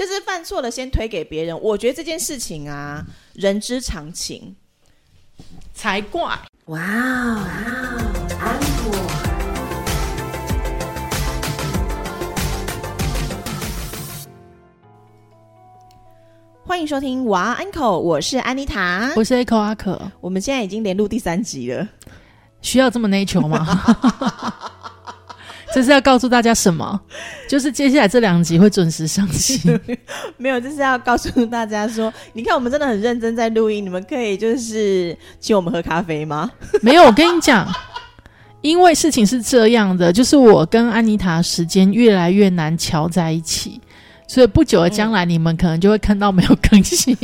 就是犯错了先推给别人。我觉得这件事情啊，人之常情。才怪！哇哦，安果。欢迎收听哇安口，我是安妮塔，我是 Echo 阿可。我们现在已经连录第三集了，需要这么 nature 吗？这是要告诉大家什么？就是接下来这两集会准时上新。没有，这是要告诉大家说，你看我们真的很认真在录音，你们可以就是请我们喝咖啡吗？没有，我跟你讲，因为事情是这样的，就是我跟安妮塔时间越来越难瞧在一起，所以不久的将来你们可能就会看到没有更新，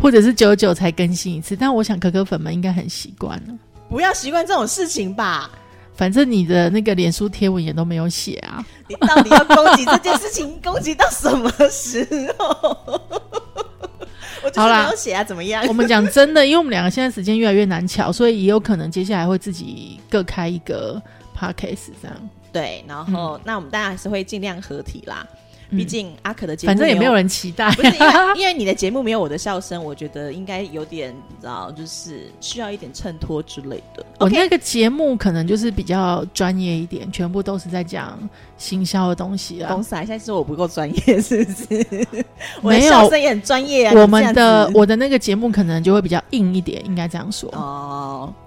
或者是久久才更新一次。但我想可可粉们应该很习惯了。不要习惯这种事情吧。反正你的那个脸书贴文也都没有写啊。你到底要攻击这件事情，攻击到什么时候？我就是没有写啊，怎么样？我们讲真的，因为我们两个现在时间越来越难巧，所以也有可能接下来会自己各开一个 podcast 这样。对，然后那我们当然还是会尽量合体啦。毕竟阿可的节目，反正也没有人期待，不是因为 因为你的节目没有我的笑声，我觉得应该有点，你知道，就是需要一点衬托之类的。我那个节目可能就是比较专业一点，全部都是在讲行销的东西啊。公司啊，现在是我不够专业，是不是？我的笑声也很专业啊。我们的我的那个节目可能就会比较硬一点，应该这样说哦。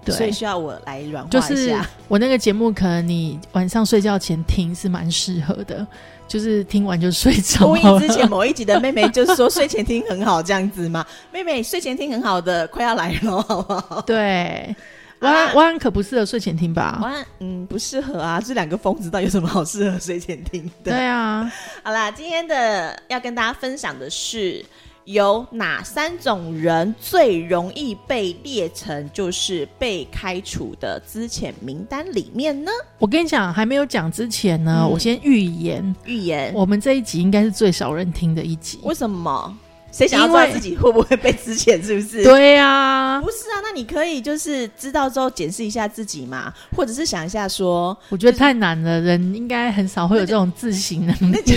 对，所以需要我来软化一下。我那个节目可能你晚上睡觉前听是蛮适合的。就是听完就睡着。录音之前某一集的妹妹就是说睡前听很好这样子嘛，妹妹睡前听很好的，快要来了，好不好？对，晚安晚安可不适合睡前听吧？晚安，嗯，不适合啊，这两个疯子到底有什么好适合睡前听的？对啊，好啦，今天的要跟大家分享的是。有哪三种人最容易被列成就是被开除的资遣名单里面呢？我跟你讲，还没有讲之前呢，我先预言，预言，我们这一集应该是最少人听的一集。为什么？谁想要知道自己会不会被之前？是不是？对呀，不是啊。那你可以就是知道之后检视一下自己嘛，或者是想一下说，我觉得太难了，人应该很少会有这种自省能力。那就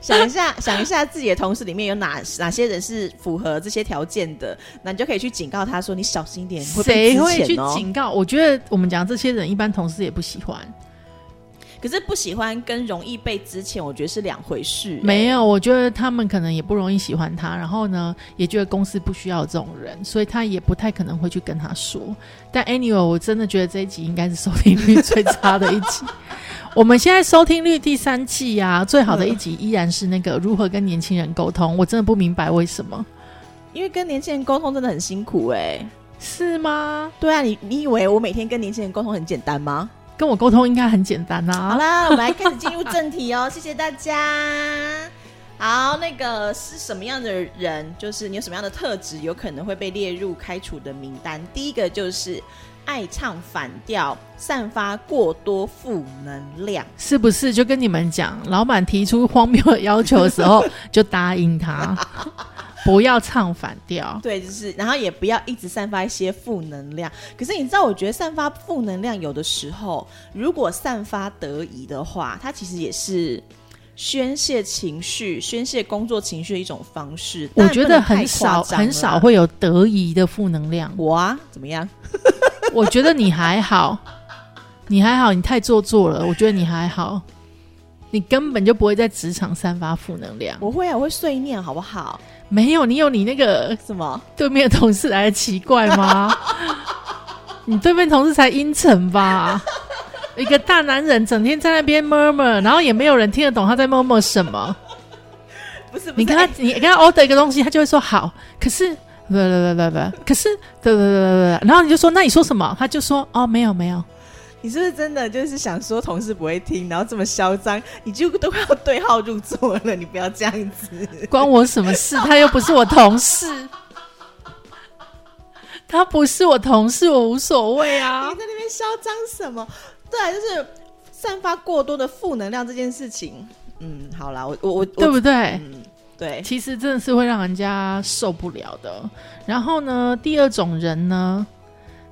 想一下，想一下自己的同事里面有哪哪些人是符合这些条件的，那你就可以去警告他说：“你小心一点。”谁会去警告？我觉得我们讲这些人，一般同事也不喜欢。可是不喜欢跟容易被之前，我觉得是两回事。没有，我觉得他们可能也不容易喜欢他，然后呢，也觉得公司不需要这种人，所以他也不太可能会去跟他说。但 anyway，我真的觉得这一集应该是收听率最差的一集。我们现在收听率第三季啊，最好的一集依然是那个如何跟年轻人沟通。我真的不明白为什么，因为跟年轻人沟通真的很辛苦哎，是吗？对啊，你你以为我每天跟年轻人沟通很简单吗？跟我沟通应该很简单呐。好啦，我们来开始进入正题哦。谢谢大家。好，那个是什么样的人？就是你有什么样的特质，有可能会被列入开除的名单？第一个就是爱唱反调，散发过多负能量，是不是？就跟你们讲，老板提出荒谬的要求的时候，就答应他。不要唱反调，对，就是，然后也不要一直散发一些负能量。可是你知道，我觉得散发负能量有的时候，如果散发得宜的话，它其实也是宣泄情绪、宣泄工作情绪的一种方式。我觉得很少很少会有得意的负能量。我啊，怎么样？我觉得你还好，你还好，你太做作了。我觉得你还好，你根本就不会在职场散发负能量。我会啊，我会碎念，好不好？没有，你有你那个什么对面同事来的奇怪吗？你对面同事才阴沉吧？一个大男人整天在那边 murmur，然后也没有人听得懂他在 murmur 什么。不是，你跟他，你跟他 order 一个东西，他就会说好。可是，不不不不不，可是，对对对对对，然后你就说，那你说什么？他就说，哦，没有没有。你是不是真的就是想说同事不会听，然后这么嚣张，你就都快要对号入座了？你不要这样子，关我什么事？他又不是我同事，他不是我同事，我无所谓啊！你在那边嚣张什么？对，就是散发过多的负能量这件事情。嗯，好啦，我我我，对不对？嗯，对，其实真的是会让人家受不了的。然后呢，第二种人呢，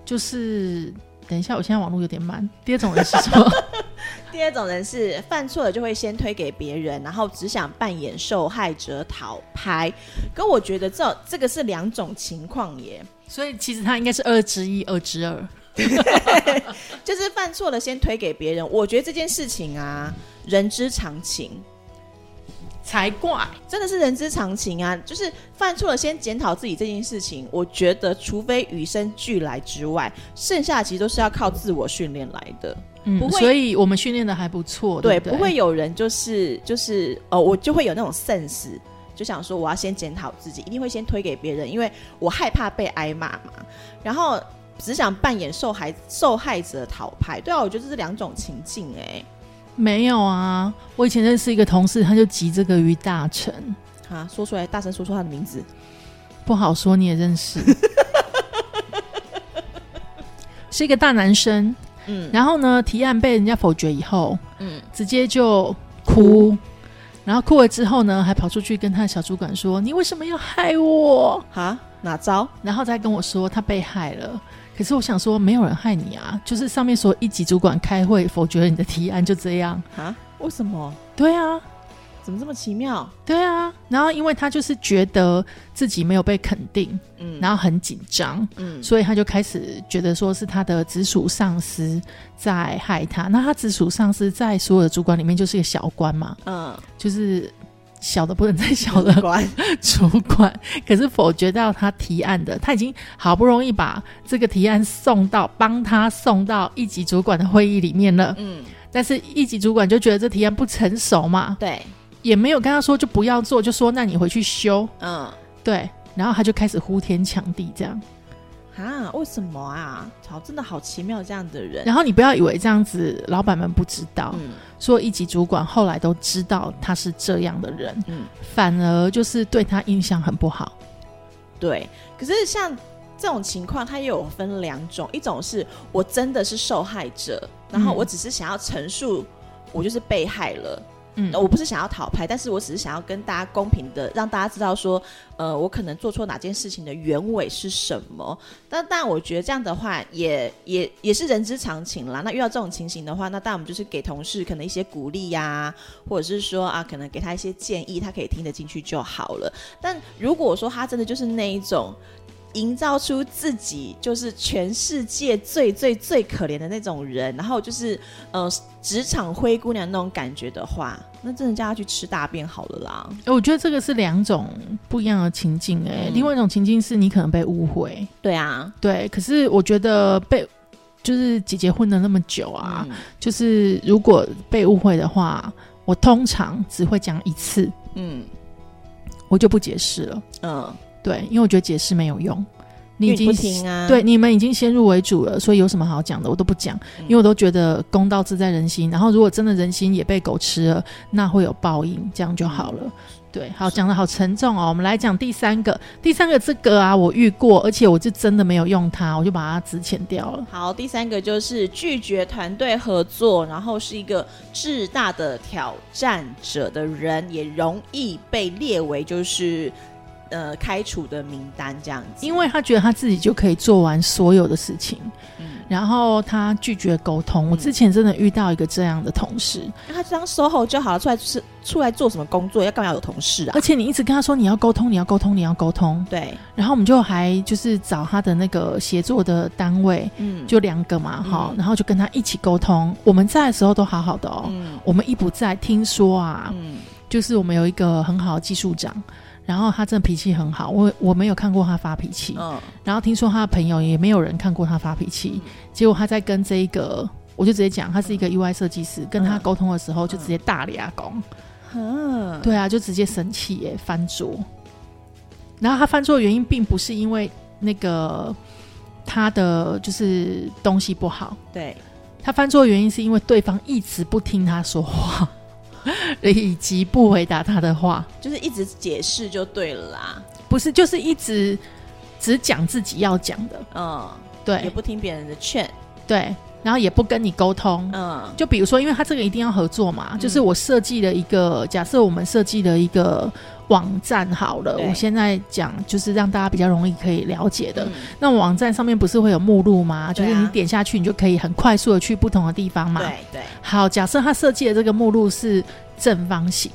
就是。等一下，我现在网络有点慢。第二种人是什么？第二种人是犯错了就会先推给别人，然后只想扮演受害者讨拍。可我觉得这这个是两种情况耶，所以其实他应该是二之一，二之二。就是犯错了先推给别人。我觉得这件事情啊，人之常情。才怪，真的是人之常情啊！就是犯错了，先检讨自己这件事情。我觉得，除非与生俱来之外，剩下其实都是要靠自我训练来的。嗯，不会所以我们训练的还不错，对，不不会有人就是就是呃，我就会有那种 sense，就想说我要先检讨自己，一定会先推给别人，因为我害怕被挨骂嘛。然后只想扮演受害受害者讨牌。对啊，我觉得这是两种情境哎、没有啊。我以前认识一个同事，他就集这个于大成，啊，说出来，大声说出他的名字。不好说，你也认识，是一个大男生。嗯然后呢，提案被人家否决以后，嗯，直接就哭，然后哭了之后呢，还跑出去跟他的小主管说：“你为什么要害我哈，哪招？？”然后再跟我说他被害了。可是我想说，没有人害你啊，就是上面说一级主管开会否决了你的提案，就这样。啊？为什么？对啊，怎么这么奇妙？对啊。然后因为他就是觉得自己没有被肯定，嗯然后很紧张，嗯所以他就开始觉得说是他的直属上司在害他。那他直属上司在所有的主管里面就是一个小官嘛，嗯，就是小的不能再小的关 主管。可是否决掉他提案的，他已经好不容易把这个提案送到帮他送到一级主管的会议里面了，嗯，但是一级主管就觉得这提案不成熟嘛，对，也没有跟他说就不要做，就说那你回去修，嗯，对。然后他就开始呼天抢地这样，啊，为什么啊？好，真的好奇妙，这样的人。然后你不要以为这样子老板们不知道，嗯说一级主管后来都知道他是这样的人，嗯，反而就是对他印象很不好。对。可是像这种情况，它也有分两种，一种是我真的是受害者，然后嗯我只是想要陈述我就是被害了。嗯，我不是想要讨牌，但是我只是想要跟大家公平的让大家知道说，呃，我可能做错哪件事情的原委是什么。但但我觉得这样的话也也也是人之常情啦。那遇到这种情形的话，那当然我们就是给同事可能一些鼓励呀、或者是说啊，可能给他一些建议，他可以听得进去就好了。但如果说他真的就是那一种。营造出自己就是全世界最最最可怜的那种人，然后就是呃职场灰姑娘那种感觉的话，那真的叫他去吃大便好了啦。我觉得这个是两种不一样的情境哎、嗯另外一种情境是你可能被误会，对啊，对。可是我觉得被就是姐姐混了那么久啊，嗯就是如果被误会的话，我通常只会讲一次，嗯我就不解释了。嗯，对，因为我觉得解释没有用。你已经啊，对，你们已经先入为主了，所以有什么好讲的，我都不讲，嗯因为我都觉得公道自在人心。然后如果真的人心也被狗吃了，那会有报应，这样就好了。对，好，讲的好沉重哦。我们来讲第三个，第三个这个啊，我遇过，而且我就真的没有用它，我就把它值钱掉了。好，第三个就是拒绝团队合作，然后是一个巨大的挑战者的人，也容易被列为就是呃开除的名单这样子。因为他觉得他自己就可以做完所有的事情，嗯，然后他拒绝沟通。我嗯之前真的遇到一个这样的同事，那他就当 SOHO 就好了，出来是出来做什么工作？要干嘛有同事啊而？且你一直跟他说你要沟通，你要沟通，你要沟通，对，然后我们就还就是找他的那个协作的单位，嗯，就两个嘛，哈、嗯然后就跟他一起沟通。我们在的时候都好好的哦，嗯我们一不在，听说啊，嗯就是我们有一个很好的技术长，然后他真的脾气很好，我我没有看过他发脾气，嗯。然后听说他的朋友也没有人看过他发脾气，结果他在跟这一个。我就直接讲，他是一个 UI 设计师，跟他沟通的时候就直接大俩拱，嗯，对啊，就直接生气耶，翻桌。然后他翻桌的原因并不是因为那个他的就是东西不好，对，他翻桌的原因是因为对方一直不听他说话，以及不回答他的话，就是一直解释就对了啦。不是就是一直只讲自己要讲的，嗯，对也不听别人的劝。对。然后也不跟你沟通。嗯，就比如说，因为他这个一定要合作嘛，就是我设计了一个，假设我们设计了一个网站好了，我现在讲就是让大家比较容易可以了解的。嗯那网站上面不是会有目录吗？就是你点下去，你就可以很快速的去不同的地方嘛。对对，好，假设他设计的这个目录是正方形，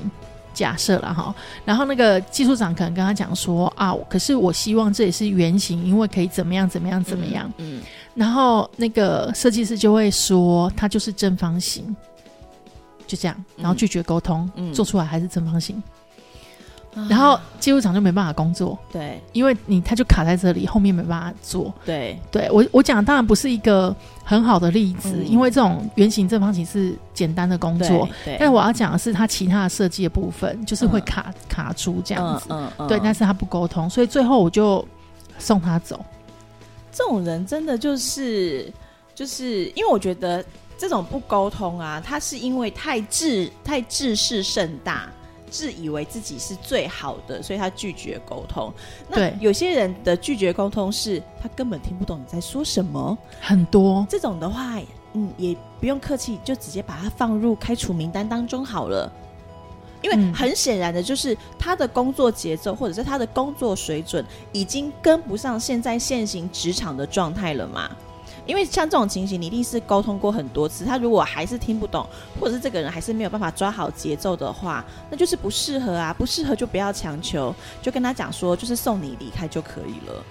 假设了哈，然后那个技术长可能跟他讲说啊，可是我希望这也是圆形，因为可以怎么样怎么样怎么样。嗯，然后那个设计师就会说，它就是正方形，就这样，然后拒绝沟通，嗯。做出来还是正方形，嗯然后技术长就没办法工作，对因为你他就卡在这里，后面没办法做。对，对我我讲的当然不是一个很好的例子，嗯因为这种圆形正方形是简单的工作，对，但我要讲的是它其他的设计的部分，就是会卡、卡住这样子。嗯嗯，对，但是是他不沟通，所以最后我就送他走。这种人真的就是就是因为我觉得这种不沟通啊，他是因为太自太自视甚大。自以为自己是最好的，所以他拒绝沟通。那对有些人的拒绝沟通是他根本听不懂你在说什么。很多这种的话，嗯，也不用客气，就直接把它放入开除名单当中好了。因为嗯很显然的，就是他的工作节奏或者是他的工作水准已经跟不上现在现行职场的状态了嘛。因为像这种情形，你一定是沟通过很多次，他如果还是听不懂，或者是这个人还是没有办法抓好节奏的话，那就是不适合啊，不适合就不要强求，就跟他讲说，就是送你离开就可以了，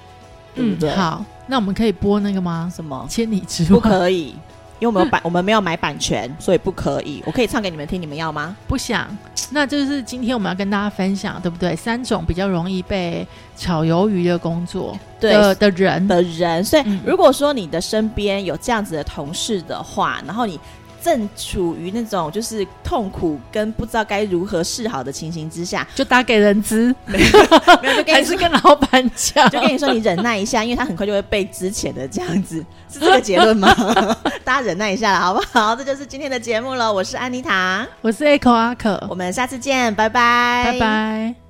对不对？，嗯好，那我们可以播那个吗？什么？千里之外不可以，因为我们有版，我们没有买版权，所以不可以。我可以唱给你们听，你们要吗？不想，那就是今天我们要跟大家分享，对不对？三种比较容易被炒鱿鱼的工作对的人，的人，所以嗯如果说你的身边有这样子的同事的话，然后你正处于那种就是痛苦跟不知道该如何是好的情形之下，就打给人资，没有就跟还是。跟老板讲？就跟你说，你忍耐一下，因为他很快就会被之前的这样子，是这个结论吗？大家忍耐一下了，好不好？这就是今天的节目了。我是安妮塔，我是 Echo 阿可，我们下次见，拜拜，拜拜。